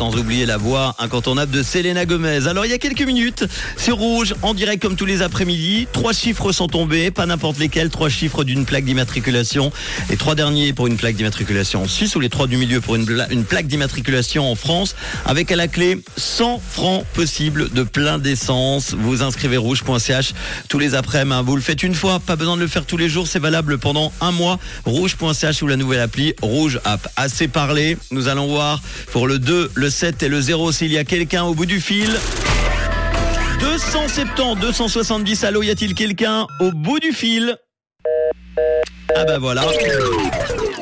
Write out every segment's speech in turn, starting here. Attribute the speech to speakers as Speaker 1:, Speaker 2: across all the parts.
Speaker 1: Sans oublier la voix incontournable de Selena Gomez. Alors il y a quelques minutes, c'est rouge, en direct comme tous les après-midi. Trois chiffres sont tombés, pas n'importe lesquels. Trois chiffres d'une plaque d'immatriculation. Les trois derniers pour une plaque d'immatriculation en Suisse ou les trois du milieu pour une, plaque d'immatriculation en France. Avec à la clé 100 francs possibles de plein d'essence. Vous inscrivez rouge.ch tous les après-midi. hein. Vous le faites une fois, pas besoin de le faire tous les jours. C'est valable pendant un mois. Rouge.ch ou la nouvelle appli Rouge App. Assez parlé. Nous allons voir pour le 2, le 7 et le 0 s'il y a quelqu'un au bout du fil. 270, 270, allô, y a-t-il quelqu'un au bout du fil? Ah bah voilà.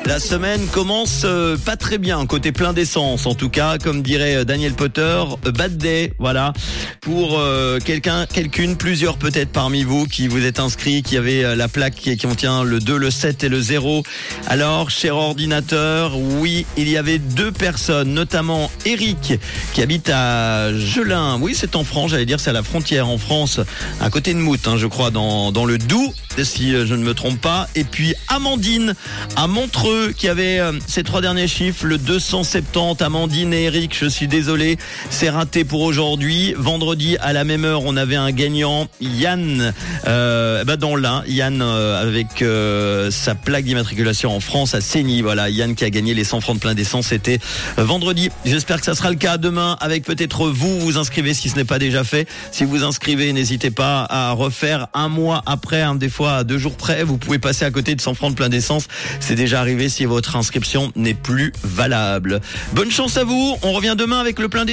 Speaker 1: La semaine commence euh, pas très bien, côté plein d'essence en tout cas, comme dirait euh, Daniel Potter, euh, bad day, voilà, pour euh, quelqu'un, quelqu'une, plusieurs peut-être parmi vous qui vous êtes inscrits, qui avait euh, la plaque qui contient le 2, le 7 et le 0. Alors, cher ordinateur, oui, il y avait deux personnes, notamment Eric, qui habite à Gelin, oui c'est en France, j'allais dire c'est à la frontière en France, à côté de Mout, hein, je crois, dans, dans le Doubs, si euh, je ne me trompe pas, et puis Amandine, à Montreux, qui avait euh, ces trois derniers chiffres, le 270, Amandine et Eric, je suis désolé, c'est raté pour aujourd'hui. À la même heure, on avait un gagnant, Yann, euh, bah dans l'un, Yann euh, avec euh, sa plaque d'immatriculation en France à Seigny, voilà, Yann qui a gagné les 100 francs de plein d'essence, c'était vendredi. J'espère que ça sera le cas demain avec peut-être vous, vous inscrivez si ce n'est pas déjà fait. Si vous inscrivez, n'hésitez pas à refaire un mois après, hein, des fois à deux jours près, vous pouvez passer à côté de 100 francs de plein d'essence. C'est déjà arrivé si votre inscription n'est plus valable. Bonne chance à vous, on revient demain avec le plein d'essence.